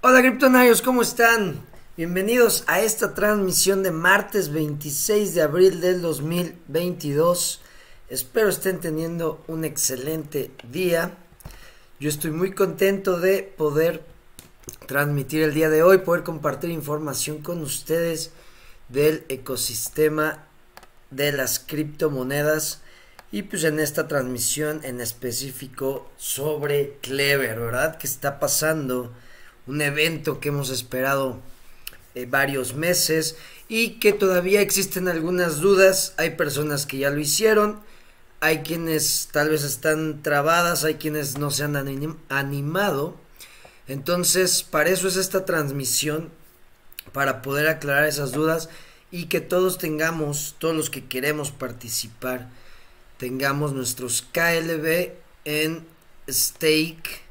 Hola criptonarios, ¿cómo están? Bienvenidos a esta transmisión de martes 26 de abril del 2022. Espero estén teniendo un excelente día. Yo estoy muy contento de poder transmitir el día de hoy, poder compartir información con ustedes del ecosistema de las criptomonedas y pues en esta transmisión en específico sobre Clever, ¿verdad? ¿Qué está pasando? Un evento que hemos esperado eh, varios meses y que todavía existen algunas dudas. Hay personas que ya lo hicieron, hay quienes tal vez están trabadas, hay quienes no se han animado. Entonces, para eso es esta transmisión, para poder aclarar esas dudas y que todos tengamos, todos los que queremos participar, tengamos nuestros KLB en stake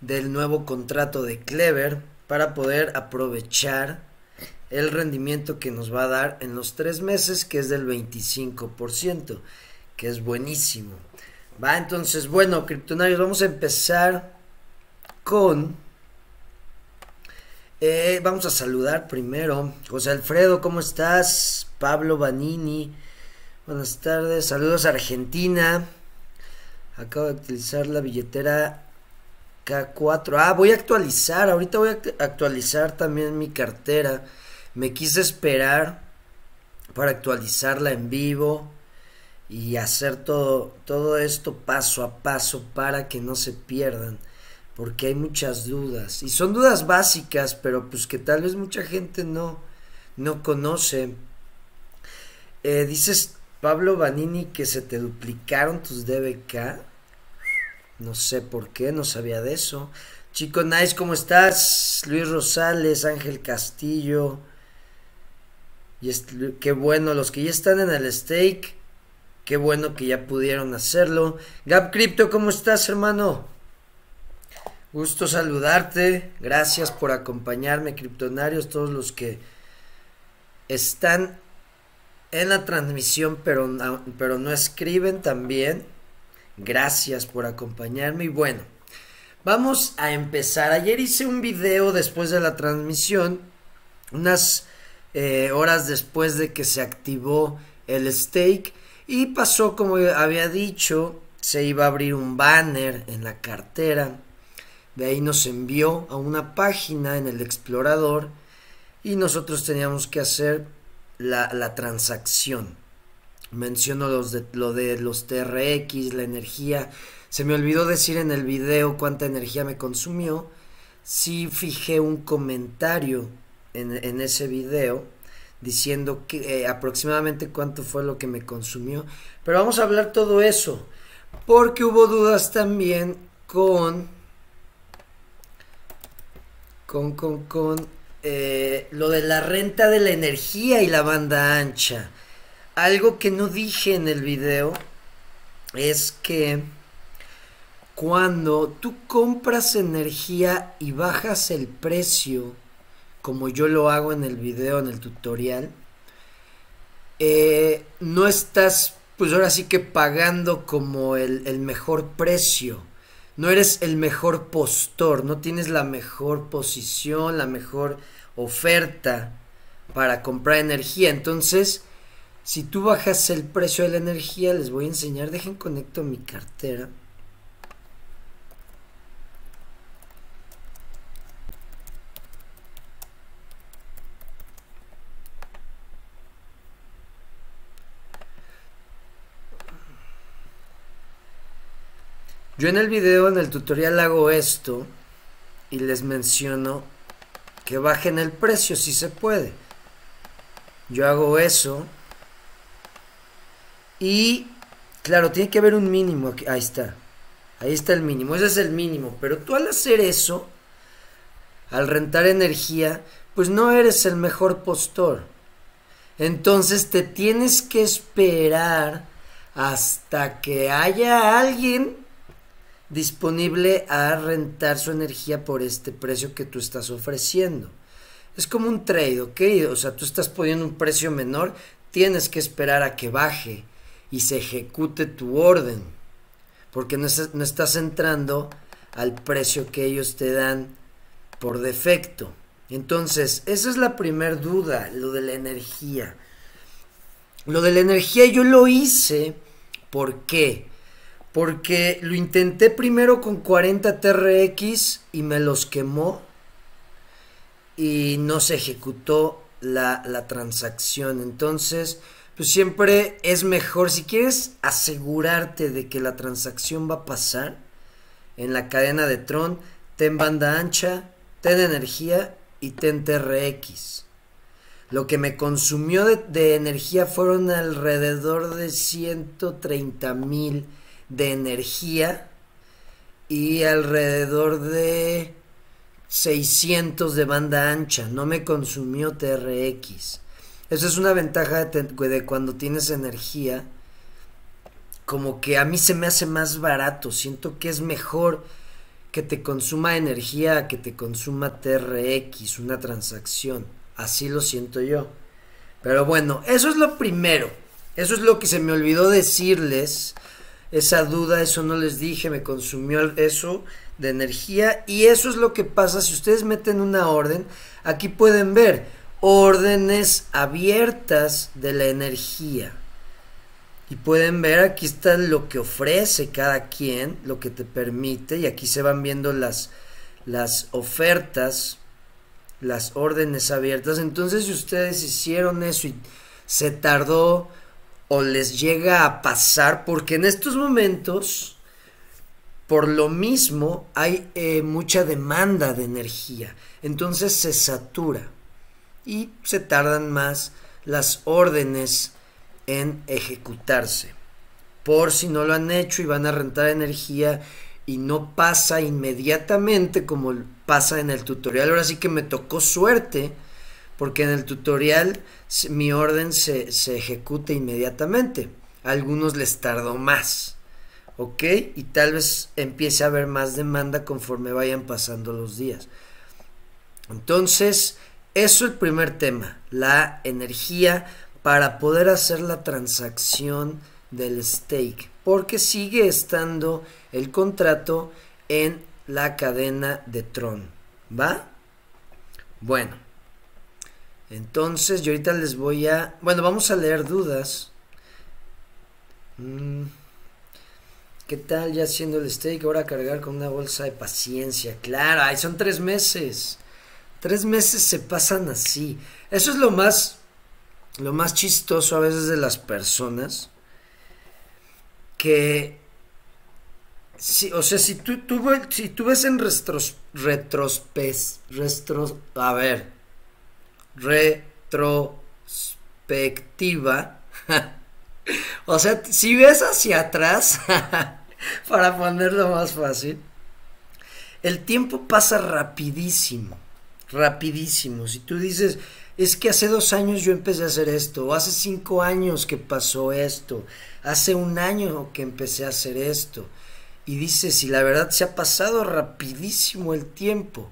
del nuevo contrato de Clever para poder aprovechar el rendimiento que nos va a dar en los tres meses que es del 25% que es buenísimo. Va entonces bueno criptonarios vamos a empezar con eh, vamos a saludar primero. José Alfredo cómo estás Pablo Vanini Buenas tardes, saludos a Argentina. Acabo de utilizar la billetera K4. Ah, voy a actualizar, ahorita voy a actualizar también mi cartera. Me quise esperar para actualizarla en vivo y hacer todo, todo esto paso a paso para que no se pierdan. Porque hay muchas dudas. Y son dudas básicas, pero pues que tal vez mucha gente no, no conoce. Eh, dices Pablo Vanini, que se te duplicaron tus DBK. No sé por qué, no sabía de eso. Chico Nice, ¿cómo estás? Luis Rosales, Ángel Castillo. Y qué bueno, los que ya están en el stake. Qué bueno que ya pudieron hacerlo. Gap Crypto, ¿cómo estás, hermano? Gusto saludarte. Gracias por acompañarme, criptonarios, todos los que están en la transmisión, pero pero no escriben también. Gracias por acompañarme y bueno, vamos a empezar. Ayer hice un video después de la transmisión, unas eh, horas después de que se activó el stake y pasó como había dicho, se iba a abrir un banner en la cartera. De ahí nos envió a una página en el explorador y nosotros teníamos que hacer la, la transacción. Menciono los de, lo de los TRX, la energía. Se me olvidó decir en el video cuánta energía me consumió. Sí fijé un comentario en, en ese video diciendo que eh, aproximadamente cuánto fue lo que me consumió. Pero vamos a hablar todo eso. Porque hubo dudas también con... Con, con, con eh, lo de la renta de la energía y la banda ancha. Algo que no dije en el video es que cuando tú compras energía y bajas el precio, como yo lo hago en el video, en el tutorial, eh, no estás, pues ahora sí que pagando como el, el mejor precio no eres el mejor postor, no tienes la mejor posición, la mejor oferta para comprar energía. Entonces, si tú bajas el precio de la energía, les voy a enseñar, dejen conecto mi cartera. Yo en el video, en el tutorial hago esto y les menciono que bajen el precio si se puede. Yo hago eso y claro, tiene que haber un mínimo. Ahí está. Ahí está el mínimo. Ese es el mínimo. Pero tú al hacer eso, al rentar energía, pues no eres el mejor postor. Entonces te tienes que esperar hasta que haya alguien disponible a rentar su energía por este precio que tú estás ofreciendo. Es como un trade, ¿ok? O sea, tú estás poniendo un precio menor, tienes que esperar a que baje y se ejecute tu orden, porque no, estás entrando al precio que ellos te dan por defecto. Entonces, esa es la primera duda, lo de la energía. Lo de la energía yo lo hice, ¿por qué? Porque lo intenté primero con 40 TRX y me los quemó y no se ejecutó la, la transacción. Entonces, pues siempre es mejor, si quieres asegurarte de que la transacción va a pasar en la cadena de Tron, ten banda ancha, ten energía y ten TRX. Lo que me consumió de, energía fueron alrededor de 130 mil de energía y alrededor de 600 de banda ancha. No me consumió TRX. Eso es una ventaja de, de, cuando tienes energía. Como que a mí se me hace más barato. Siento que es mejor que te consuma energía que te consuma TRX, una transacción. Así lo siento yo. Pero bueno, eso es lo primero. Eso es lo que se me olvidó decirles. Esa duda, eso no les dije, me consumió eso de energía. Y eso es lo que pasa si ustedes meten una orden. Aquí pueden ver órdenes abiertas de la energía. Y pueden ver, aquí está lo que ofrece cada quien, lo que te permite, y aquí se van viendo las, las ofertas, las órdenes abiertas. Entonces, si ustedes hicieron eso y se tardó o les llega a pasar, porque en estos momentos, por lo mismo, hay eh, mucha demanda de energía. Entonces se satura y se tardan más las órdenes en ejecutarse. Por si no lo han hecho y van a rentar energía y no pasa inmediatamente como pasa en el tutorial. Ahora sí que me tocó suerte porque en el tutorial mi orden se, se ejecuta inmediatamente. A algunos les tardó más. ¿Ok? Y tal vez empiece a haber más demanda conforme vayan pasando los días. Entonces, eso es el primer tema, la energía para poder hacer la transacción del stake, porque sigue estando el contrato en la cadena de Tron, ¿va? Bueno, entonces yo ahorita les voy a, bueno, vamos a leer dudas. Mm, ¿Qué tal ya haciendo el stake? Ahora cargar con una bolsa de paciencia. Claro, ahí son tres meses. Tres meses se pasan así. Eso es lo más lo más chistoso a veces de las personas que si, o sea, si tú, si tú ves en retros, retrospes, retros, a ver, retrospectiva, o sea, si ves hacia atrás, para ponerlo más fácil, el tiempo pasa rapidísimo, rapidísimo. Si tú dices, es que hace dos años yo empecé a hacer esto, o hace cinco años que pasó esto, hace un año que empecé a hacer esto. Y dice, si la verdad se ha pasado rapidísimo el tiempo.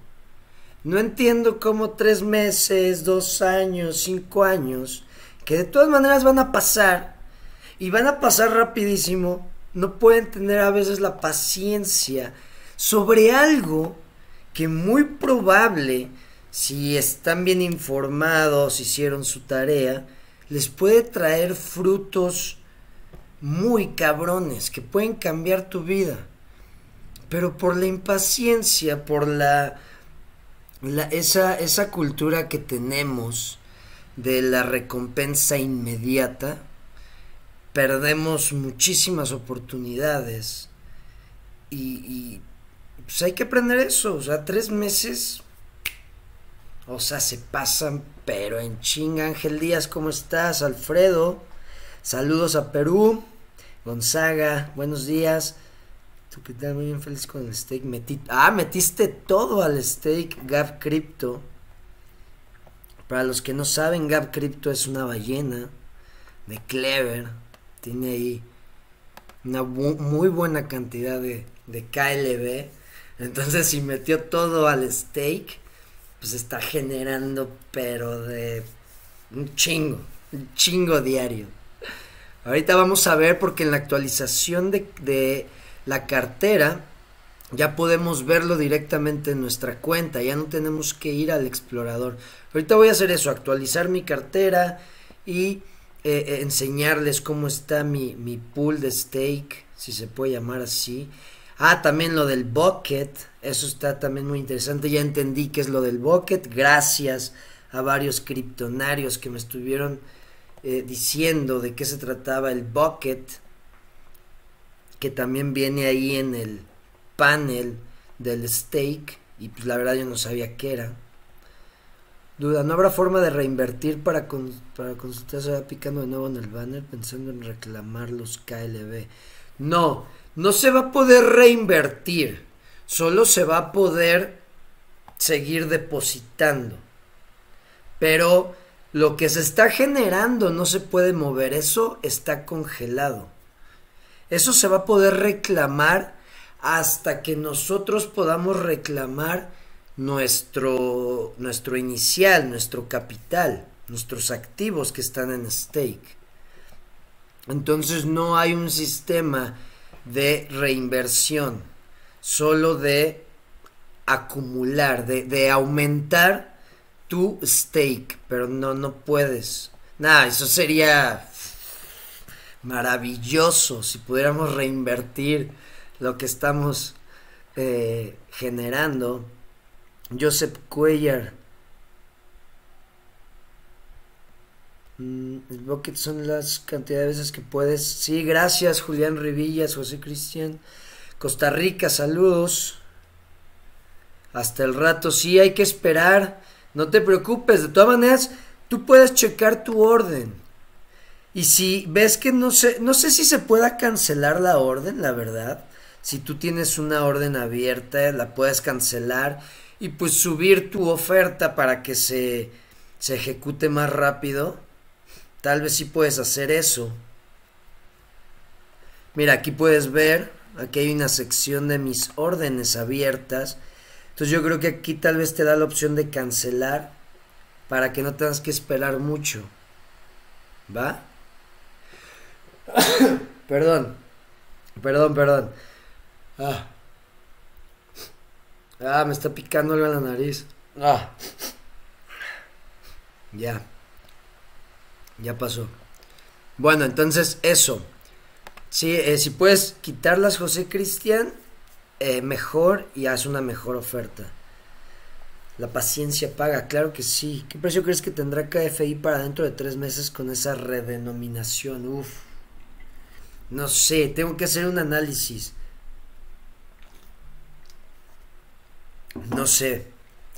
No entiendo cómo tres meses, dos años, cinco años, que de todas maneras van a pasar, y van a pasar rapidísimo, no pueden tener a veces la paciencia sobre algo que muy probable si están bien informados, hicieron su tarea, les puede traer frutos muy cabrones que pueden cambiar tu vida. Pero por la impaciencia, por la, esa, esa cultura que tenemos de la recompensa inmediata, perdemos muchísimas oportunidades. Y, y pues hay que aprender eso. O sea, tres meses o sea, se pasan, pero en chinga. Ángel Díaz, ¿cómo estás? Alfredo, saludos a Perú. Gonzaga, buenos días. Tú que estás muy bien feliz con el steak. Metí, ah, metiste todo al steak Gap Crypto. Para los que no saben, Gap Crypto es una ballena de Clever. Tiene ahí una muy buena cantidad de, de KLB. Entonces, si metió todo al steak pues está generando, pero de un chingo, un chingo diario. Ahorita vamos a ver porque en la actualización de, de la cartera ya podemos verlo directamente en nuestra cuenta, ya no tenemos que ir al explorador. Ahorita voy a hacer eso, actualizar mi cartera y eh, eh, enseñarles cómo está mi, mi pool de stake, si se puede llamar así. Ah, también lo del bucket, eso está también muy interesante, ya entendí qué es lo del bucket, gracias a varios criptonarios que me estuvieron eh, diciendo de qué se trataba el bucket, que también viene ahí en el panel del stake, y pues la verdad yo no sabía qué era. Duda, ¿no habrá forma de reinvertir para, para? Se va picando de nuevo en el banner pensando en reclamar los KLB. No, no se va a poder reinvertir. Solo se va a poder seguir depositando. Pero lo que se está generando no se puede mover. Eso está congelado. Eso se va a poder reclamar hasta que nosotros podamos reclamar nuestro, nuestro inicial, nuestro capital, nuestros activos que están en stake. Entonces no hay un sistema de reinversión, solo de acumular, de, de aumentar tu stake, pero no, no puedes. Nada, eso sería maravilloso si pudiéramos reinvertir lo que estamos eh, generando. Joseph Cuellar. Mm, el bucket son las cantidades de veces que puedes. Sí, gracias Julián Rivillas, José Cristian. Costa Rica, saludos. Hasta el rato, sí, hay que esperar. No te preocupes, de todas maneras, tú puedes checar tu orden. Y si ves que no sé, no sé si se pueda cancelar la orden, la verdad. Si tú tienes una orden abierta, la puedes cancelar y pues subir tu oferta para que se, se ejecute más rápido. Tal vez sí puedes hacer eso. Mira, aquí puedes ver, aquí hay una sección de mis órdenes abiertas. Entonces yo creo que aquí tal vez te da la opción de cancelar para que no tengas que esperar mucho. ¿Va? perdón, perdón, perdón. Ah. Ah, me está picando algo en la nariz. Ah. Ya. Ya pasó. Bueno, entonces eso. Sí, eh, si puedes quitarlas, José Cristian, eh, mejor y haz una mejor oferta. La paciencia paga, claro que sí. ¿Qué precio crees que tendrá KFI para dentro de tres meses con esa redenominación? Uf. No sé, tengo que hacer un análisis. No sé,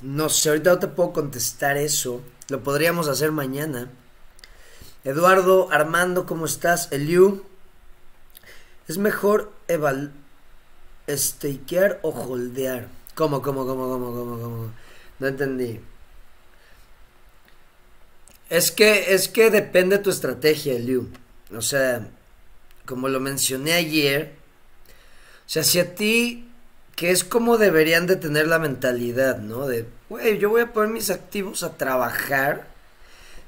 no sé, ahorita no te puedo contestar eso. Lo podríamos hacer mañana. Eduardo, Armando, ¿cómo estás? Eliu, ¿es mejor eval stakear o holdear? ¿Cómo, cómo, cómo, cómo, cómo, cómo? No entendí. Es que, es que depende de tu estrategia, Eliu. O sea, como lo mencioné ayer, o sea, si a ti que es como deberían de tener la mentalidad, ¿no? De, güey, yo voy a poner mis activos a trabajar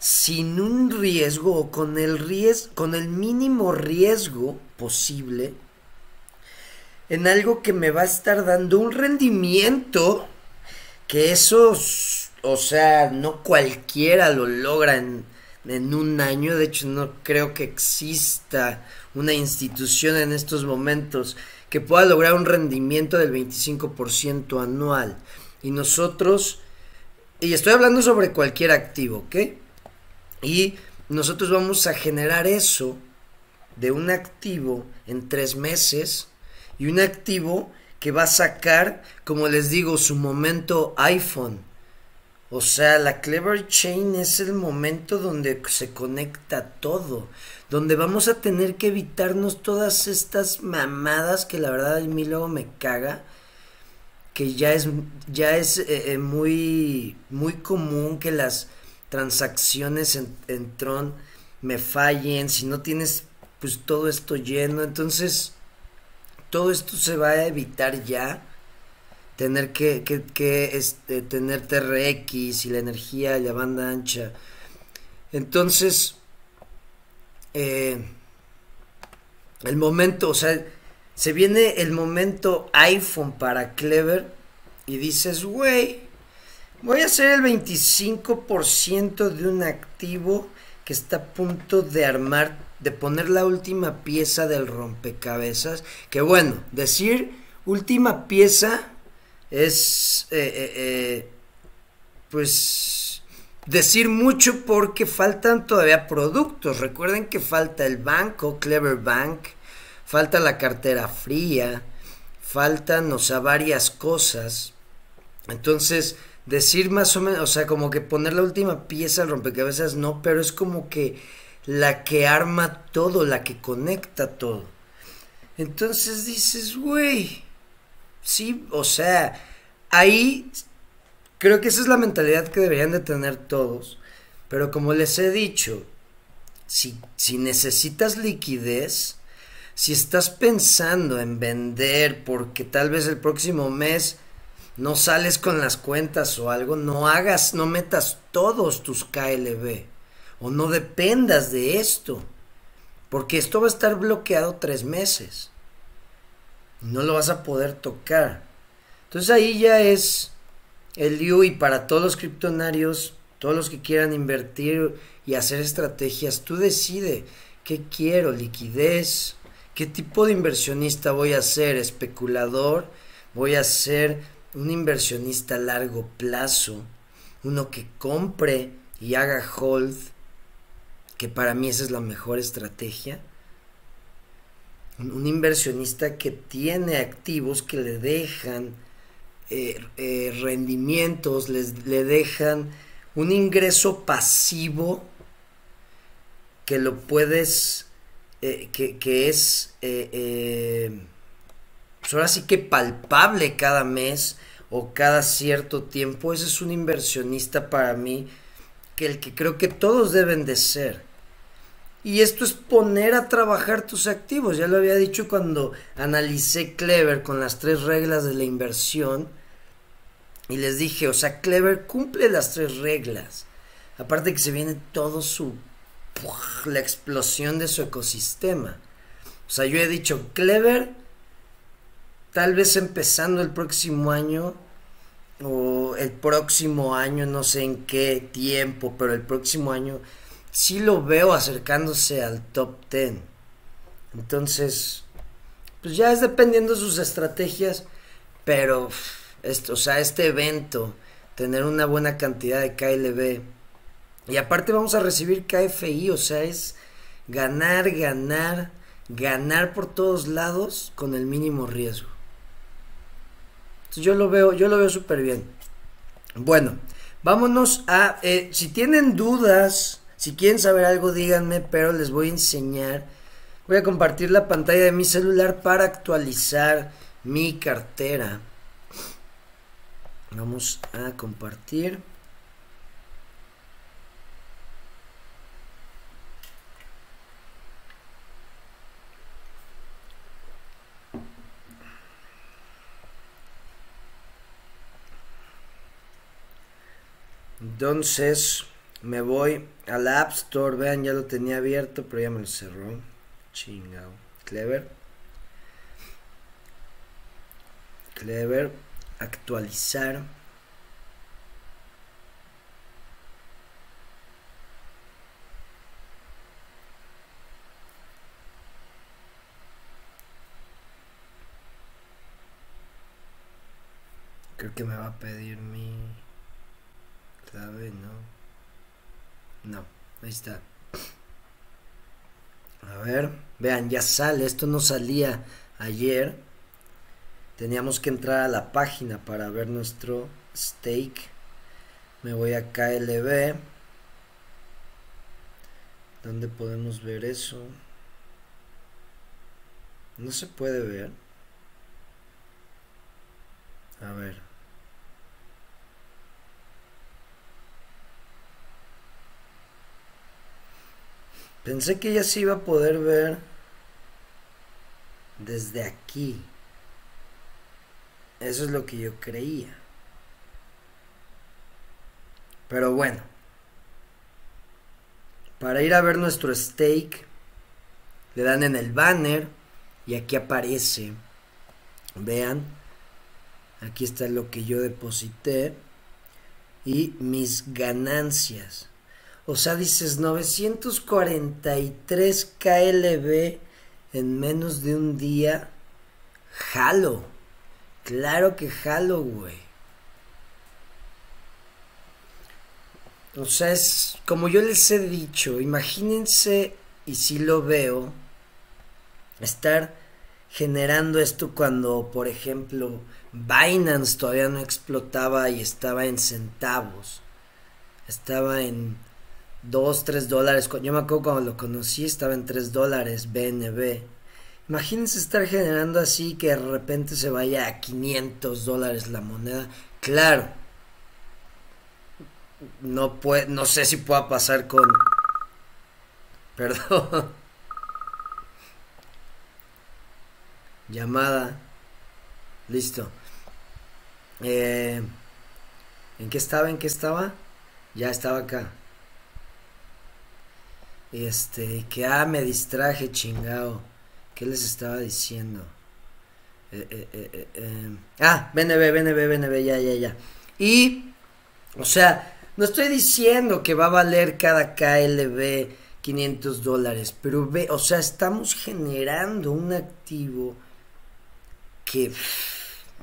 sin un riesgo o con el riesgo, con el mínimo riesgo posible en algo que me va a estar dando un rendimiento que eso, o sea, no cualquiera lo logra en, en un año, de hecho no creo que exista una institución en estos momentos que pueda lograr un rendimiento del 25% anual. Y nosotros, y estoy hablando sobre cualquier activo, ¿ok? Y nosotros vamos a generar eso de un activo en tres meses y un activo que va a sacar, como les digo, su momento iPhone. O sea, la Clever Chain es el momento donde se conecta todo donde vamos a tener que evitarnos todas estas mamadas que la verdad a mí luego me caga que ya es ya es eh, eh, muy muy común que las transacciones en, Tron me fallen si no tienes pues todo esto lleno entonces todo esto se va a evitar ya tener que, que, este, tener TRX y la energía la banda ancha. Entonces eh, el momento, o sea, se viene el momento iPhone para Clever y dices, güey, voy a hacer el 25% de un activo que está a punto de armar, de poner la última pieza del rompecabezas. Que bueno, decir última pieza es, eh, eh, eh, pues, decir mucho porque faltan todavía productos. Recuerden que falta el banco, Clever Bank, falta la cartera fría, faltan, o sea, varias cosas. Entonces, decir más o menos, o sea, como que poner la última pieza al rompecabezas, no, pero es como que la que arma todo, la que conecta todo. Entonces dices, güey, sí, o sea, ahí creo que esa es la mentalidad que deberían de tener todos. Pero como les he dicho, si, si necesitas liquidez, si estás pensando en vender porque tal vez el próximo mes no sales con las cuentas o algo, no hagas, no metas todos tus KLB o no dependas de esto, porque esto va a estar bloqueado tres meses. No lo vas a poder tocar. Entonces ahí ya es el y para todos los criptonarios, todos los que quieran invertir y hacer estrategias, tú decide qué quiero, liquidez, qué tipo de inversionista voy a ser, especulador, voy a ser un inversionista a largo plazo, uno que compre y haga hold, que para mí esa es la mejor estrategia. Un inversionista que tiene activos que le dejan eh, eh, rendimientos, les, le dejan un ingreso pasivo que lo puedes, eh, que, que, es pues ahora sí que palpable cada mes o cada cierto tiempo, ese es un inversionista para mí que el que creo que todos deben de ser. Y esto es poner a trabajar tus activos. Ya lo había dicho cuando analicé Clever con las tres reglas de la inversión. Y les dije, o sea, Clever cumple las tres reglas. Aparte que se viene todo su... la explosión de su ecosistema. O sea, yo he dicho, Clever tal vez empezando el próximo año o el próximo año, no sé en qué tiempo, pero el próximo año sí lo veo acercándose al top 10. Entonces, pues ya es dependiendo de sus estrategias, pero esto, o sea, este evento, tener una buena cantidad de KLB y aparte vamos a recibir KFI, o sea, es ganar, ganar, ganar por todos lados con el mínimo riesgo yo lo veo, yo lo veo súper bien. Bueno, vámonos a, eh, si tienen dudas, si quieren saber algo, díganme, pero les voy a enseñar. Voy a compartir la pantalla de mi celular para actualizar mi cartera. Vamos a compartir. Entonces me voy a la App Store. Vean, ya lo tenía abierto, pero ya me lo cerró. Chingao. Clever. Clever. Actualizar. Creo que me va a pedir mi clave, no. No, ahí está. A ver, vean, ya sale. Esto no salía ayer. Teníamos que entrar a la página para ver nuestro stake. Me voy a KLB. ¿Dónde podemos ver eso? No se puede ver. A ver. Pensé que ya se iba a poder ver desde aquí. Eso es lo que yo creía. Pero bueno. Para ir a ver nuestro stake, le dan en el banner y aquí aparece. Vean, aquí está lo que yo deposité y mis ganancias. O sea, dices 943 KLB en menos de un día. Jalo. Claro que jalo, güey. O sea, es como yo les he dicho, imagínense, y si lo veo, estar generando esto cuando, por ejemplo, Binance todavía no explotaba y estaba en centavos. Estaba en 2, 3 dólares. Yo me acuerdo cuando lo conocí, estaba en 3 dólares BNB. Imagínense estar generando así que de repente se vaya a 500 dólares la moneda. Claro. No, puede, no sé si pueda pasar con... Perdón. Llamada. Listo. Eh, ¿En qué estaba? ¿En qué estaba? Ya estaba acá. Este, que ah, me distraje, chingado. ¿Qué les estaba diciendo? Eh, eh, eh, ah, BNB, BNB, BNB, ya, ya, ya. Y, o sea, no estoy diciendo que va a valer cada KLB 500 dólares, pero ve, o sea, estamos generando un activo que,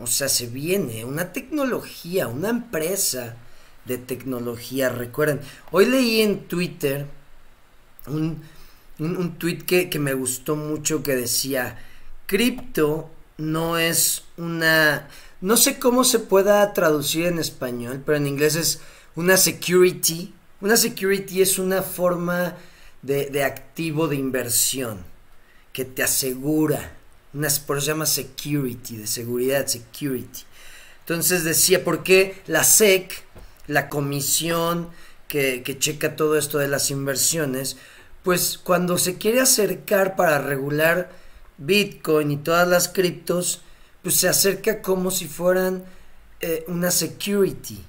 o sea, se viene una tecnología, una empresa de tecnología. Recuerden, hoy leí en Twitter un, un, tweet que, que me gustó mucho que decía, cripto no es una... No sé cómo se pueda traducir en español, pero en inglés es una security. Una security es una forma de, de activo de inversión que te asegura. Una, por eso se llama security, de seguridad, security. Entonces decía, ¿por qué la SEC, la comisión que, que checa todo esto de las inversiones, pues cuando se quiere acercar para regular Bitcoin y todas las criptos, pues se acerca como si fueran eh, una security.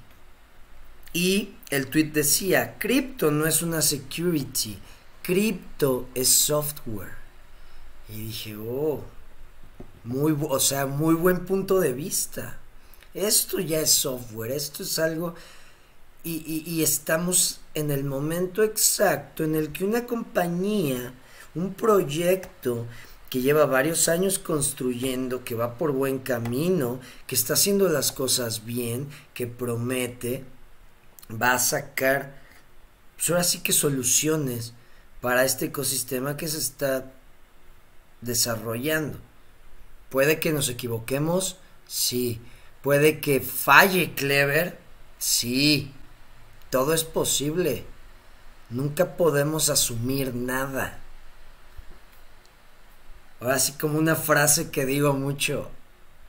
Y el tweet decía, cripto no es una security, cripto es software. Y dije, oh, muy, o sea, muy buen punto de vista. Esto ya es software, esto es algo y, estamos en el momento exacto en el que una compañía, un proyecto que lleva varios años construyendo, que va por buen camino, que está haciendo las cosas bien, que promete, va a sacar, pues ahora sí que soluciones para este ecosistema que se está desarrollando. Puede que nos equivoquemos, sí. Puede que falle Clever, sí. Todo es posible. Nunca podemos asumir nada. Ahora sí como una frase que digo mucho,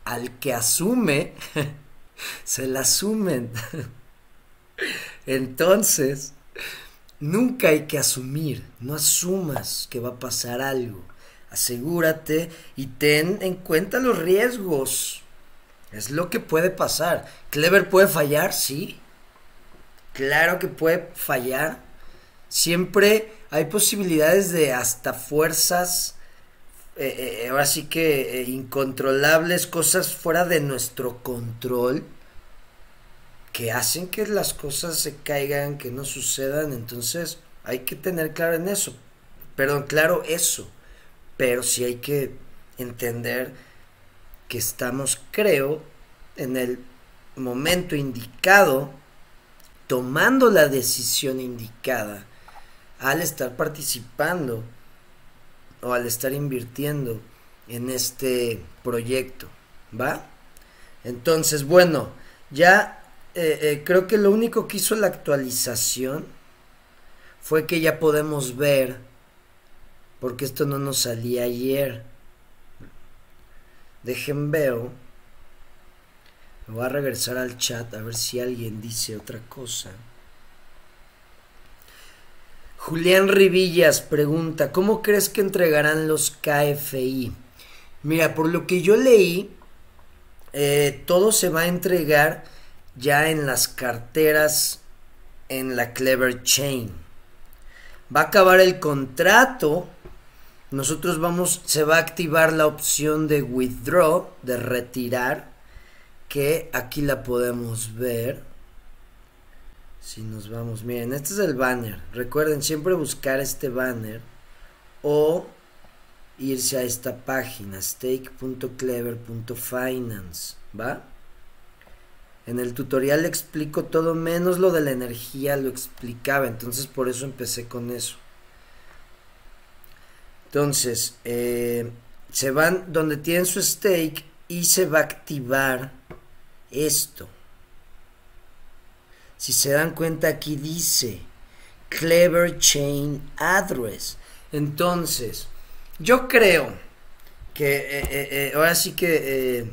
al que asume, se la asumen. Entonces, nunca hay que asumir, no asumas que va a pasar algo. Asegúrate y ten en cuenta los riesgos. Es lo que puede pasar. ¿Clever puede fallar? Sí. Claro que puede fallar. Siempre hay posibilidades de hasta fuerzas, eh, eh, ahora sí que eh, incontrolables, cosas fuera de nuestro control, que hacen que las cosas se caigan, que no sucedan. Entonces hay que tener claro en eso. Perdón, claro eso. Pero sí hay que entender que estamos, creo, en el momento indicado tomando la decisión indicada al estar participando o al estar invirtiendo en este proyecto, ¿va? Entonces, bueno, ya eh, eh, creo que lo único que hizo la actualización fue que ya podemos ver, porque esto no nos salía ayer. Dejen veo voy a regresar al chat a ver si alguien dice otra cosa. Julián Rivillas pregunta, ¿cómo crees que entregarán los KFI? Mira, por lo que yo leí, eh, todo se va a entregar ya en las carteras en la Clever Chain. Va a acabar el contrato nosotros vamos, se va a activar la opción de withdraw, de retirar, que aquí la podemos ver. Si nos vamos, miren, este es el banner. Recuerden siempre buscar este banner o irse a esta página, stake.clever.finance, ¿va? En el tutorial explico todo menos lo de la energía, lo explicaba, entonces por eso empecé con eso. Entonces, eh, se van donde tienen su stake y se va a activar esto. Si se dan cuenta aquí dice Clever Chain Address. Entonces, yo creo que eh, eh, ahora sí que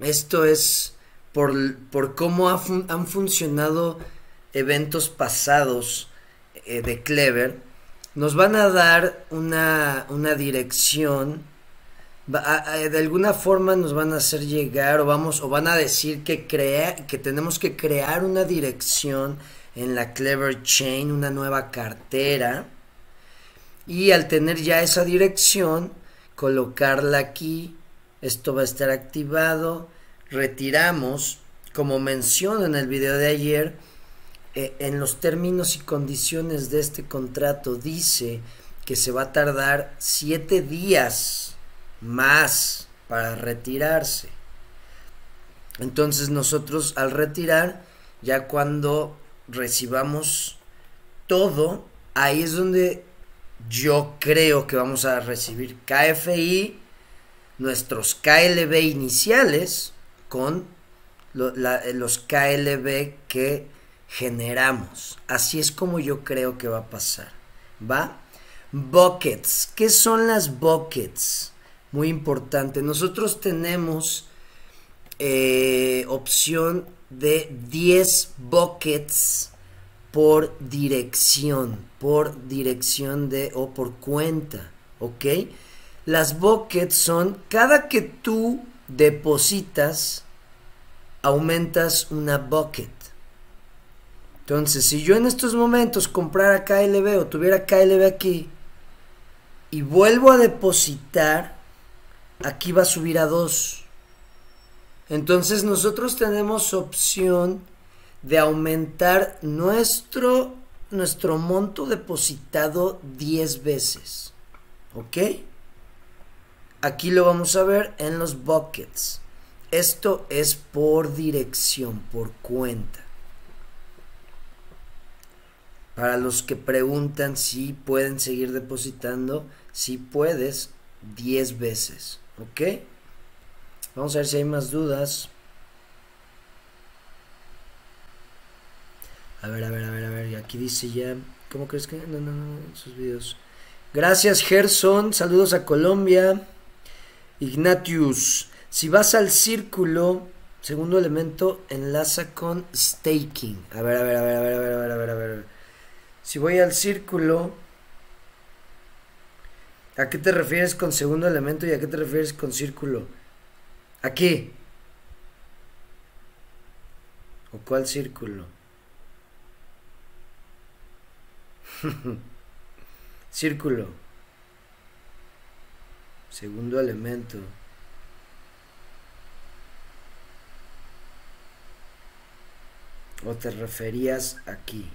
esto es por, por cómo han funcionado eventos pasados de Clever nos van a dar una, una dirección, de alguna forma nos van a hacer llegar o vamos o van a decir que crea, que tenemos que crear una dirección en la Clever Chain, una nueva cartera. Y al tener ya esa dirección colocarla aquí, esto va a estar activado, retiramos como menciono en el video de ayer eh, en los términos y condiciones de este contrato dice que se va a tardar siete días más para retirarse. Entonces nosotros al retirar, ya cuando recibamos todo, ahí es donde yo creo que vamos a recibir KFI, nuestros KLB iniciales, con los KLB que generamos. Así es como yo creo que va a pasar. ¿Va? Buckets. ¿Qué son las buckets? Muy importante. Nosotros tenemos eh, opción de 10 buckets por dirección. Por dirección de o por cuenta. ¿Ok? Las buckets son cada que tú depositas, aumentas una bucket. Entonces, si yo en estos momentos comprara KLB o tuviera KLB aquí y vuelvo a depositar, aquí va a subir a 2. Entonces nosotros tenemos opción de aumentar nuestro, nuestro monto depositado 10 veces. ¿Ok? Aquí lo vamos a ver en los buckets. Esto es por dirección, por cuenta. Para los que preguntan si pueden seguir depositando, si puedes, 10 veces. ¿Ok? Vamos a ver si hay más dudas. A ver, a ver, a ver, a ver. Aquí dice ya. ¿Cómo crees que.? No, no, no, sus videos. Gracias, Gerson. Saludos a Colombia. Ignatius. Si vas al círculo, segundo elemento, enlaza con staking. A ver, a ver, a ver, a ver, a ver, a ver, a ver. Si voy al círculo, ¿a qué te refieres con segundo elemento y a qué te refieres con círculo? Aquí. ¿O cuál círculo? círculo. Segundo elemento. ¿O te referías aquí?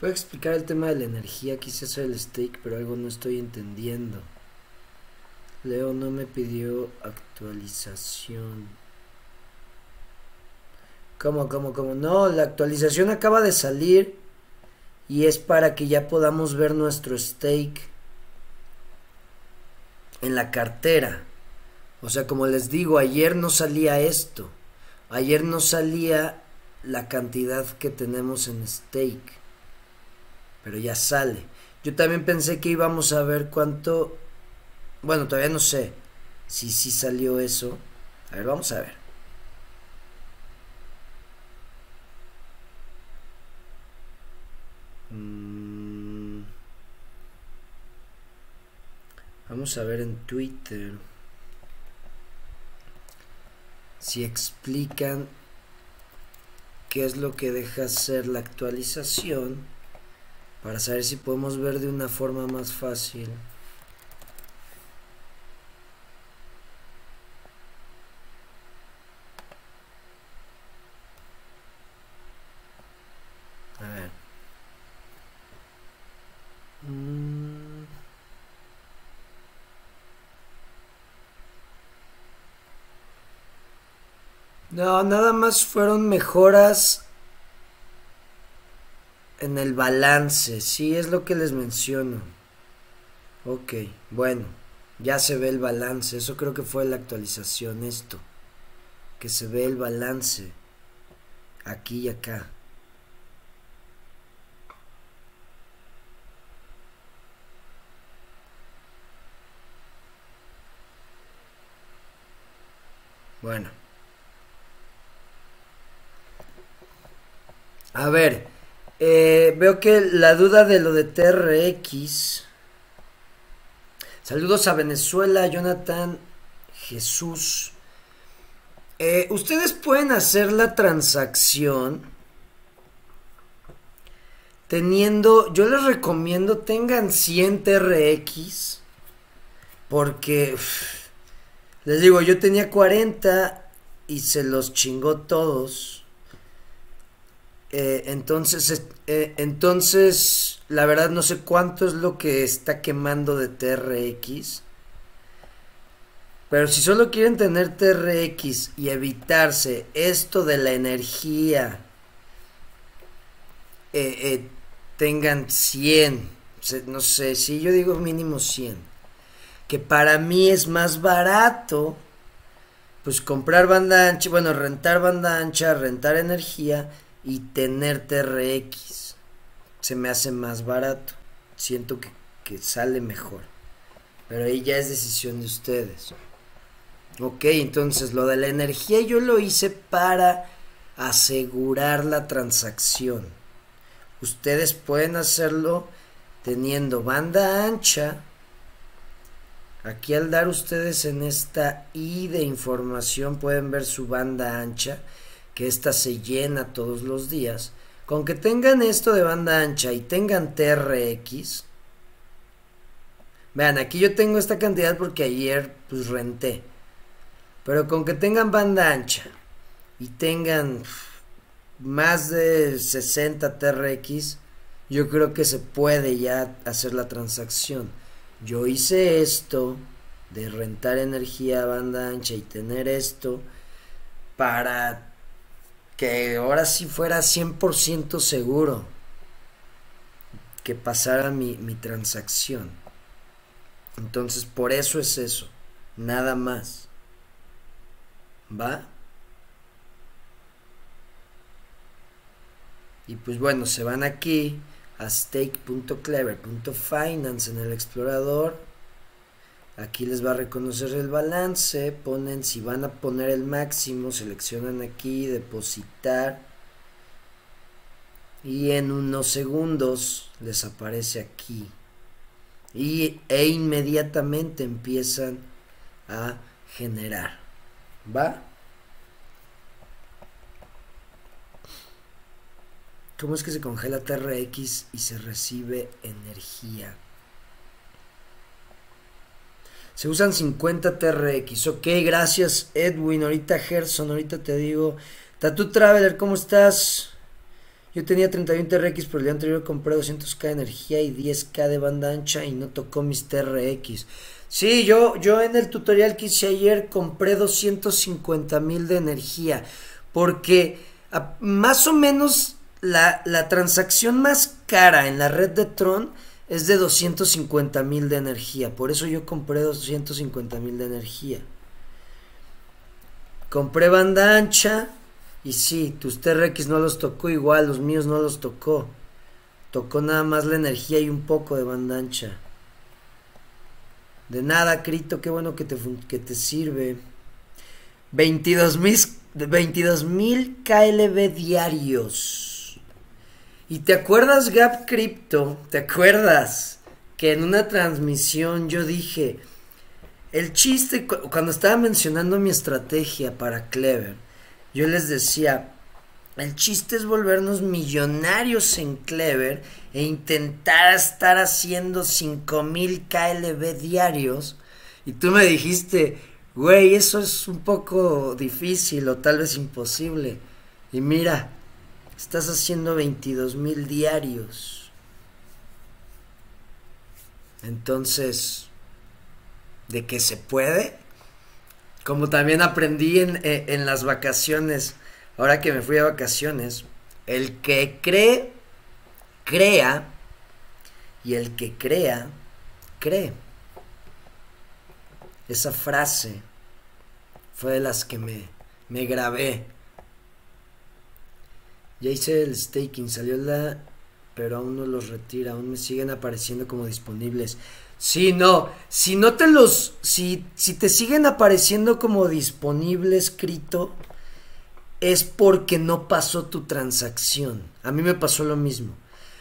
Puedo explicar el tema de la energía, quise hacer el stake, pero algo no estoy entendiendo. Leo no me pidió actualización. ¿Cómo, cómo, cómo? No, la actualización acaba de salir y es para que ya podamos ver nuestro stake en la cartera. O sea, como les digo, ayer no salía esto. Ayer no salía la cantidad que tenemos en stake pero ya sale. Yo también pensé que íbamos a ver cuánto, bueno, todavía no sé si sí salió eso. A ver, vamos a ver. Mm. Vamos a ver en Twitter. si explican qué es lo que deja hacer la actualización para saber si podemos ver de una forma más fácil. A ver. Mm. No, nada más fueron mejoras en el balance, sí, es lo que les menciono. Ok, bueno, ya se ve el balance, eso creo que fue la actualización esto, que se ve el balance aquí y acá. Bueno. A ver, eh, veo que la duda de lo de TRX. Saludos a Venezuela, Jonathan, Jesús. Eh, ustedes pueden hacer la transacción teniendo, yo les recomiendo tengan 100 TRX porque les digo, yo tenía 40 y se los chingó todos. Eh, entonces, eh, entonces, la verdad no sé cuánto es lo que está quemando de TRX. Pero si solo quieren tener TRX y evitarse esto de la energía, eh, tengan 100. No sé, si yo digo mínimo 100 que para mí es más barato, pues comprar banda ancha, bueno, rentar banda ancha, rentar energía y tener TRX. Se me hace más barato. Siento que, que sale mejor. Pero ahí ya es decisión de ustedes. Ok, entonces lo de la energía yo lo hice para asegurar la transacción. Ustedes pueden hacerlo teniendo banda ancha Aquí al dar ustedes en esta I de información pueden ver su banda ancha, que esta se llena todos los días. Con que tengan esto de banda ancha y tengan TRX. Vean, aquí yo tengo esta cantidad porque ayer pues renté. Pero con que tengan banda ancha y tengan más de 60 TRX, yo creo que se puede ya hacer la transacción yo hice esto de rentar energía a banda ancha y tener esto para que ahora sí fuera 100% seguro que pasara mi, mi transacción. Entonces por eso es eso, nada más. ¿Va? Y pues bueno, se van aquí a stake.clever.finance en el explorador. Aquí les va a reconocer el balance. Ponen si van a poner el máximo, seleccionan aquí, depositar. Y en unos segundos les aparece aquí. Y, e inmediatamente empiezan a generar. ¿Va? ¿Cómo es que se congela TRX y se recibe energía? Se usan 50 TRX. Ok, gracias Edwin. Ahorita Gerson, ahorita te digo. Tattoo Traveler, ¿cómo estás? Yo tenía 31 TRX, pero el día anterior compré 200k de energía y 10k de banda ancha y no tocó mis TRX. Sí, yo, yo en el tutorial que hice ayer compré 250 mil de energía. Porque más o menos la, transacción más cara en la red de Tron es de 250 mil de energía. Por eso yo compré 250 mil de energía. Compré banda ancha. Y sí, tus TRX no los tocó igual, los míos no los tocó. Tocó nada más la energía y un poco de banda ancha. De nada, Crito, qué bueno que te, que te sirve. 22 mil KLB diarios. ¿Y te acuerdas, Gap Crypto? ¿Te acuerdas que en una transmisión yo dije, El chiste, cuando estaba mencionando mi estrategia para Clever, yo les decía, el chiste es volvernos millonarios en Clever e intentar estar haciendo 5000 KLB diarios. Y tú me dijiste, güey, eso es un poco difícil o tal vez imposible. Y mira, estás haciendo 22 mil diarios. Entonces, ¿de qué se puede? Como también aprendí en, eh, en las vacaciones ahora que me fui a vacaciones, el que cree, crea, y el que crea, cree. Esa frase fue de las que me, me grabé. Ya hice el staking, salió la... pero aún no los retira, aún me siguen apareciendo como disponibles. Sí, no, si no te los... Si, si te siguen apareciendo como disponible escrito, es porque no pasó tu transacción. A mí me pasó lo mismo.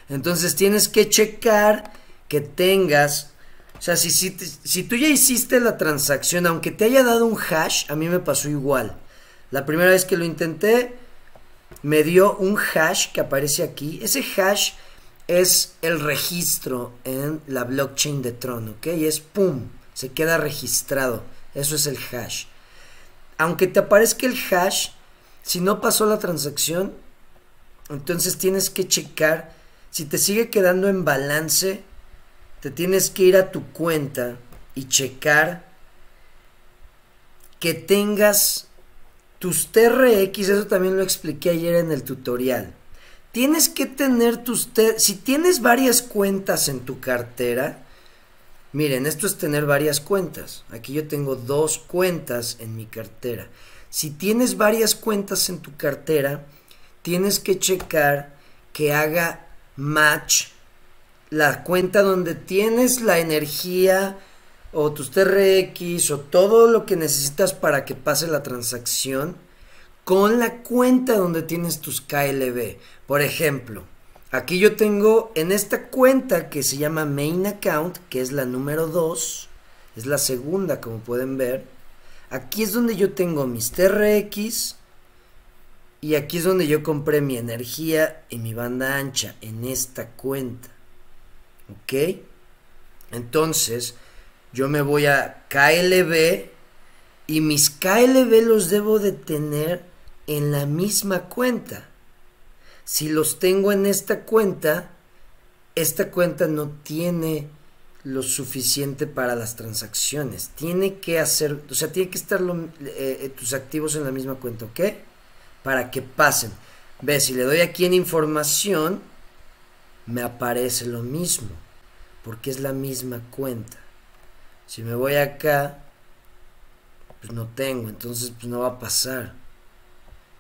Entonces tienes que checar que tengas, o sea, si, si, si, tú ya hiciste la transacción, aunque te haya dado un hash, a mí me pasó igual. La primera vez que lo intenté, me dio un hash que aparece aquí. Ese hash es el registro en la blockchain de Tron, ¿ok? Y es pum, se queda registrado. Eso es el hash. Aunque te aparezca el hash, si no pasó la transacción, entonces tienes que checar. Si te sigue quedando en balance, te tienes que ir a tu cuenta y checar que tengas tus TRX, eso también lo expliqué ayer en el tutorial. Tienes que tener tus... Si tienes varias cuentas en tu cartera, miren, esto es tener varias cuentas. Aquí yo tengo dos cuentas en mi cartera. Si tienes varias cuentas en tu cartera, tienes que checar que haga match la cuenta donde tienes la energía o tus TRX o todo lo que necesitas para que pase la transacción con la cuenta donde tienes tus KLB. Por ejemplo, aquí yo tengo en esta cuenta que se llama Main Account, que es la número 2, es la segunda como pueden ver Aquí es donde yo tengo mis TRX y aquí es donde yo compré mi energía y mi banda ancha en esta cuenta. ¿Ok? Entonces, yo me voy a KLB y mis KLB los debo de tener en la misma cuenta. Si los tengo en esta cuenta, esta cuenta no tiene lo suficiente para las transacciones. Tiene que hacer, o sea, tiene que estar eh, eh, tus activos en la misma cuenta, ¿ok? Para que pasen. Ve, si le doy aquí en información, me aparece lo mismo, porque es la misma cuenta. Si me voy acá, pues no tengo, entonces pues no va a pasar.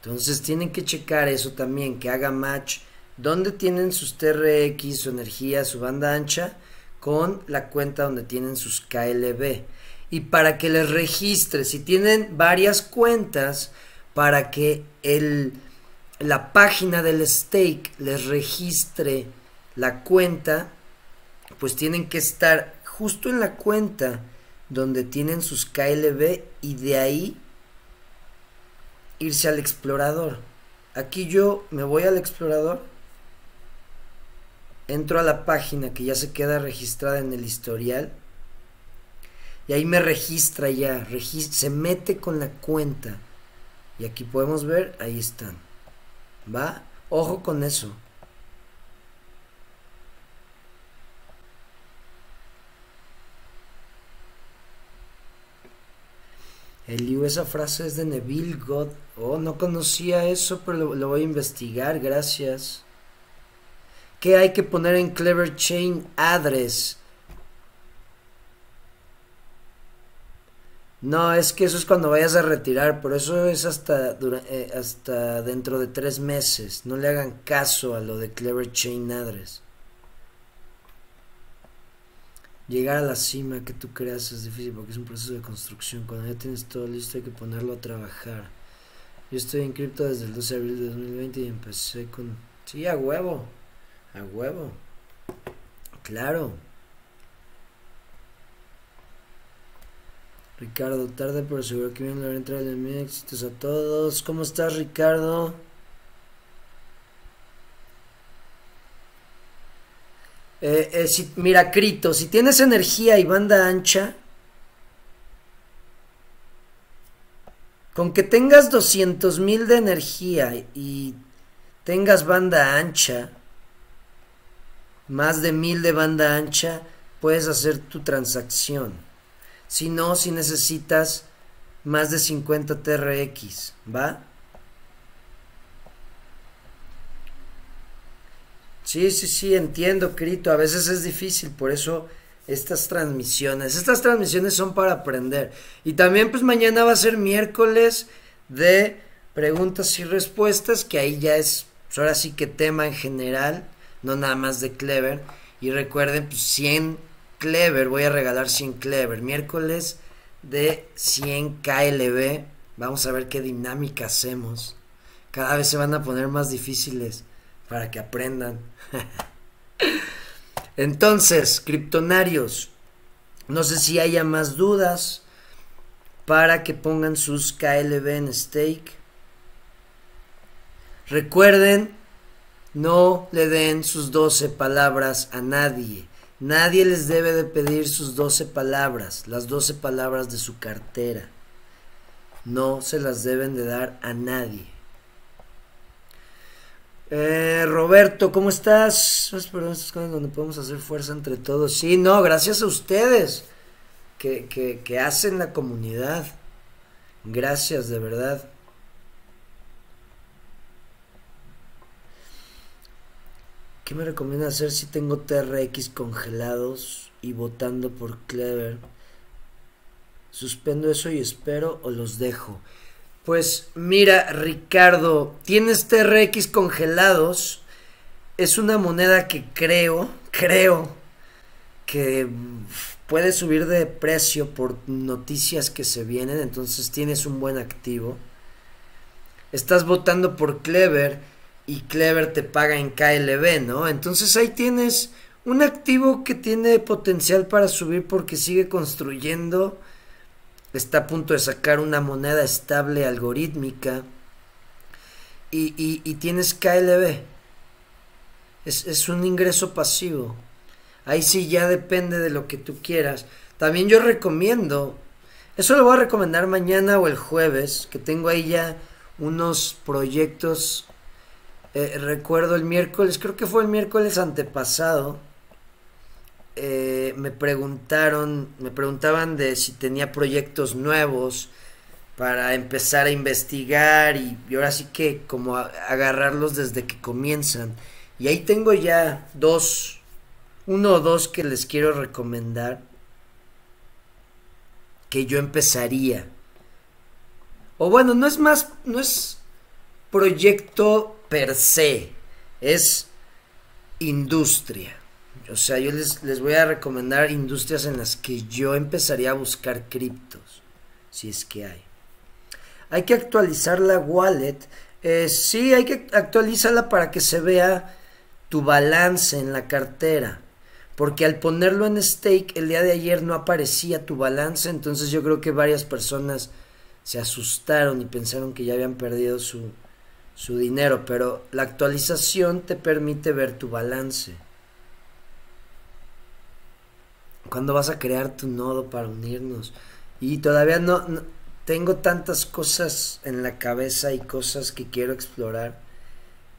Entonces tienen que checar eso también, que haga match. ¿Dónde tienen sus TRX, su energía, su banda ancha? con la cuenta donde tienen sus KLB. Y para que les registre, si tienen varias cuentas, para que el, la página del stake les registre la cuenta, pues tienen que estar justo en la cuenta donde tienen sus KLB y de ahí irse al explorador. Aquí yo me voy al explorador entro a la página que ya se queda registrada en el historial y ahí me registra ya, se mete con la cuenta y aquí podemos ver, ahí están. ¿Va? Ojo con eso. El esa frase es de Neville God. Oh, no conocía eso, pero lo voy a investigar, gracias. ¿Qué hay que poner en Clever Chain Address? No, es que eso es cuando vayas a retirar, pero eso es hasta, eh, hasta dentro de tres meses. No le hagan caso a lo de Clever Chain Address. Llegar a la cima que tú creas es difícil porque es un proceso de construcción. Cuando ya tienes todo listo hay que ponerlo a trabajar. Yo estoy en cripto desde el 12 de abril de 2020 y empecé con... Sí, a huevo. A huevo. Claro. Ricardo, tarde pero seguro que viene la entrada de mi éxitos a todos. ¿Cómo estás, Ricardo? Eh, eh, si, mira, Crito, si tienes energía y banda ancha, con que tengas 200 mil de energía y tengas banda ancha, más de mil de banda ancha, puedes hacer tu transacción. Si no, si necesitas más de 50 TRX, ¿va? Sí, sí, sí, entiendo, Crito. A veces es difícil, por eso estas transmisiones. Estas transmisiones son para aprender. Y también pues mañana va a ser miércoles de preguntas y respuestas, que ahí ya es, pues, ahora sí que tema en general, no nada más de Clever. Y recuerden, pues 100 Clever, voy a regalar 100 Clever. Miércoles de 100 KLB. Vamos a ver qué dinámica hacemos. Cada vez se van a poner más difíciles para que aprendan. Entonces, criptonarios, no sé si haya más dudas para que pongan sus KLB en stake. Recuerden, no le den sus 12 palabras a nadie. Nadie les debe de pedir sus 12 palabras, las 12 palabras de su cartera. No se las deben de dar a nadie. Eh, Roberto, ¿cómo estás? Estas cosas donde podemos hacer fuerza entre todos. Sí, no, gracias a ustedes que, que, que hacen la comunidad. Gracias, de verdad. ¿Qué me recomienda hacer si tengo TRX congelados y votando por Clever? ¿Suspendo eso y espero o los dejo? Pues mira, Ricardo, tienes TRX congelados. Es una moneda que creo, creo que puede subir de precio por noticias que se vienen, entonces tienes un buen activo. Estás votando por Clever y Clever te paga en KLB, ¿no? Entonces ahí tienes un activo que tiene potencial para subir porque sigue construyendo está a punto de sacar una moneda estable algorítmica y, y, tienes KLB. Es, es, un ingreso pasivo. Ahí sí ya depende de lo que tú quieras. También yo recomiendo, eso lo voy a recomendar mañana o el jueves, que tengo ahí ya unos proyectos. Eh, recuerdo el miércoles, creo que fue el miércoles antepasado eh, me preguntaron, me preguntaban de si tenía proyectos nuevos para empezar a investigar y, ahora sí que como agarrarlos desde que comienzan. Y ahí tengo ya dos, uno o dos que les quiero recomendar que yo empezaría. O bueno, no es más, no es proyecto per se, es industria. O sea, yo les, les voy a recomendar industrias en las que yo empezaría a buscar criptos, si es que hay. Hay que actualizar la wallet. Eh, sí, hay que actualizarla para que se vea tu balance en la cartera. Porque al ponerlo en stake el día de ayer no aparecía tu balance. Entonces yo creo que varias personas se asustaron y pensaron que ya habían perdido su, su dinero. Pero la actualización te permite ver tu balance. ¿Cuándo vas a crear tu nodo para unirnos? Y todavía no, tengo tantas cosas en la cabeza y cosas que quiero explorar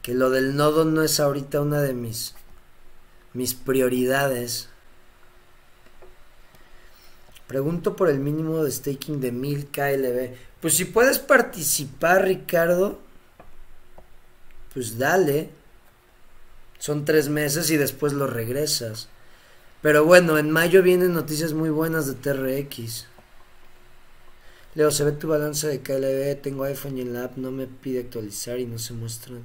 que lo del nodo no es ahorita una de mis mis prioridades. Pregunto por el mínimo de staking de 1000 KLB. Pues si puedes participar, Ricardo, pues dale. Son tres meses y después lo regresas. Pero bueno, en mayo vienen noticias muy buenas de TRX. Leo, se ve tu balance de KLB, tengo iPhone y en la app no me pide actualizar y no se muestran.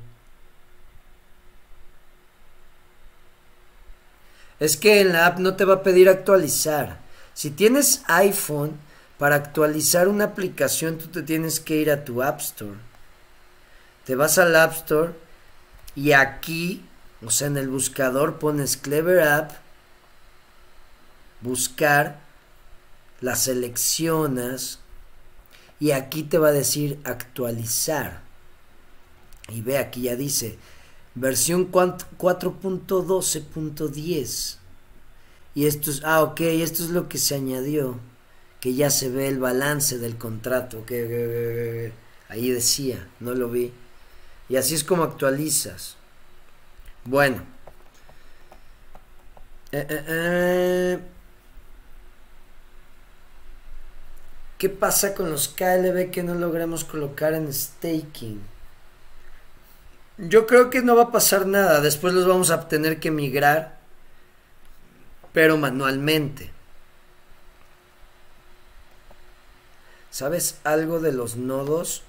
Es que en la app no te va a pedir actualizar. Si tienes iPhone, para actualizar una aplicación tú te tienes que ir a tu App Store. Te vas al App Store y aquí, o sea, en el buscador pones Clever App buscar la seleccionas y aquí te va a decir actualizar. Y ve, aquí ya dice versión 4.12.10. Y esto es, ah, ok, esto es lo que se añadió, que ya se ve el balance del contrato, que ahí decía, no lo vi. Y así es como actualizas. Bueno. Eh, eh, eh. ¿Qué pasa con los KLB que no logramos colocar en staking? Yo creo que no va a pasar nada. Después los vamos a tener que migrar, pero manualmente. ¿Sabes algo de los nodos?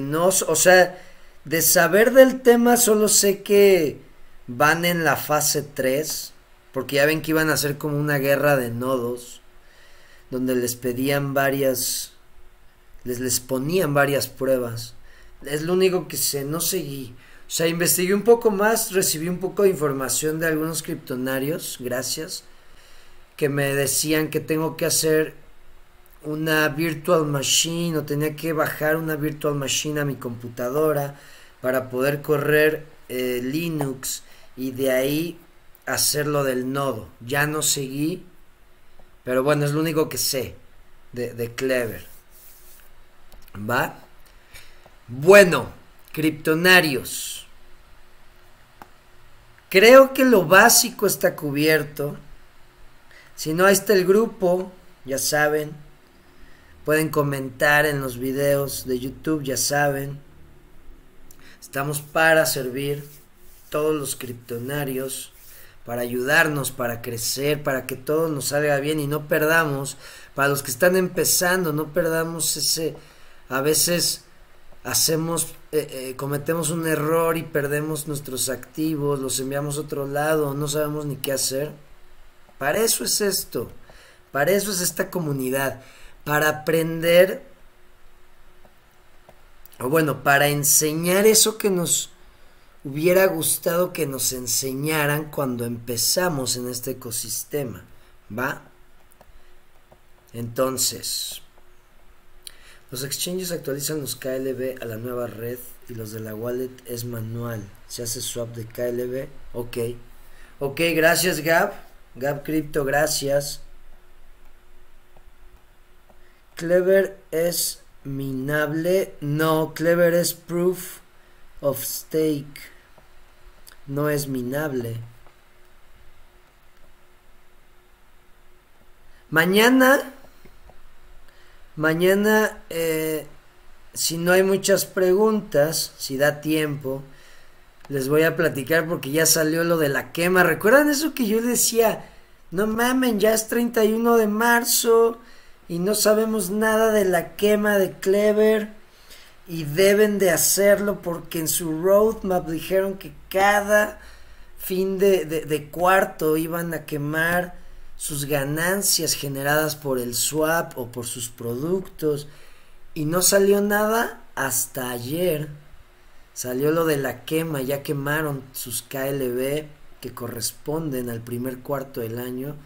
no, o sea, de saber del tema solo sé que van en la fase 3, porque ya ven que iban a ser como una guerra de nodos donde les pedían varias, les, les ponían varias pruebas. Es lo único que sé, no seguí. O sea, investigué un poco más, recibí un poco de información de algunos criptonarios, gracias, que me decían que tengo que hacer una virtual machine o tenía que bajar una virtual machine a mi computadora para poder correr eh, Linux y de ahí hacerlo del nodo. Ya no seguí pero bueno, es lo único que sé de, Clever. ¿Va? Bueno, criptonarios. Creo que lo básico está cubierto. Si no, ahí está el grupo, ya saben. Pueden comentar en los videos de YouTube, ya saben. Estamos para servir todos los criptonarios para ayudarnos, para crecer, para que todo nos salga bien y no perdamos, para los que están empezando, no perdamos ese, a veces hacemos, eh, eh, cometemos un error y perdemos nuestros activos, los enviamos a otro lado, no sabemos ni qué hacer. Para eso es esto, para eso es esta comunidad, para aprender, o bueno, para enseñar eso que nos hubiera gustado que nos enseñaran cuando empezamos en este ecosistema, ¿va? Entonces, los exchanges actualizan los KLB a la nueva red y los de la wallet es manual. Se hace swap de KLB. Ok. Ok, gracias Gab. Gab Crypto, gracias. Clever es minable. No, Clever es proof of stake no es minable. Mañana, mañana, eh, si no hay muchas preguntas, si da tiempo, les voy a platicar porque ya salió lo de la quema. ¿Recuerdan eso que yo decía? No mamen, ya es 31 de marzo y no sabemos nada de la quema de Clever y deben de hacerlo porque en su roadmap dijeron que cada fin de, cuarto iban a quemar sus ganancias generadas por el swap o por sus productos. Y no salió nada hasta ayer. Salió lo de la quema, ya quemaron sus KLB que corresponden al primer cuarto del año.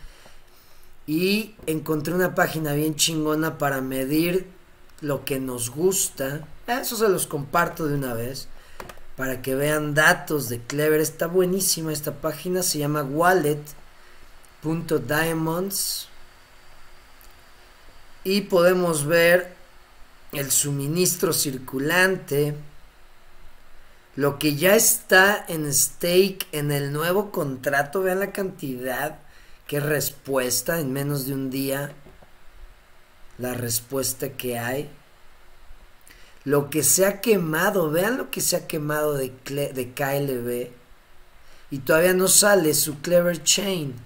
Y encontré una página bien chingona para medir lo que nos gusta eso se los comparto de una vez para que vean datos de Clever. Está buenísima esta página, se llama wallet.diamonds y podemos ver el suministro circulante, lo que ya está en stake en el nuevo contrato, vean la cantidad, qué respuesta en menos de un día, la respuesta que hay lo que se ha quemado, vean lo que se ha quemado de, de KLB y todavía no sale su Clever Chain.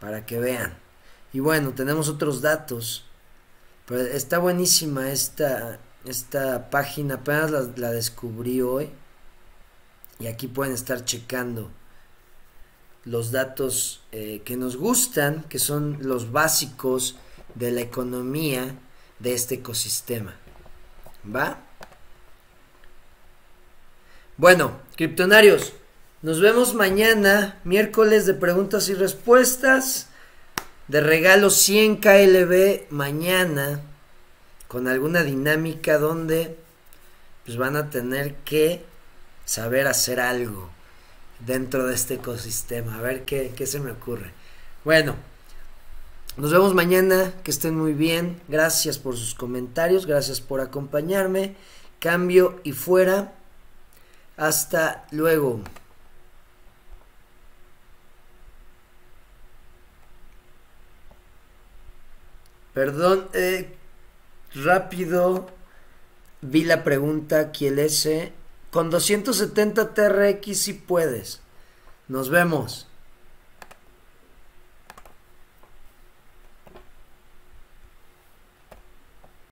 Para que vean. Y bueno, tenemos otros datos. Pero está buenísima esta, esta página, apenas la, descubrí hoy. Y aquí pueden estar checando los datos eh, que nos gustan, que son los básicos de la economía de este ecosistema. ¿Va? Bueno, criptonarios, nos vemos mañana, miércoles de preguntas y respuestas. De regalo 100 KLB mañana con alguna dinámica donde pues van a tener que saber hacer algo dentro de este ecosistema. A ver qué, qué se me ocurre. Bueno, nos vemos mañana, que estén muy bien. Gracias por sus comentarios, gracias por acompañarme. Cambio y fuera. Hasta luego. Perdón, eh, rápido vi la pregunta, ¿quién es? Con 270 TRX si puedes. Nos vemos.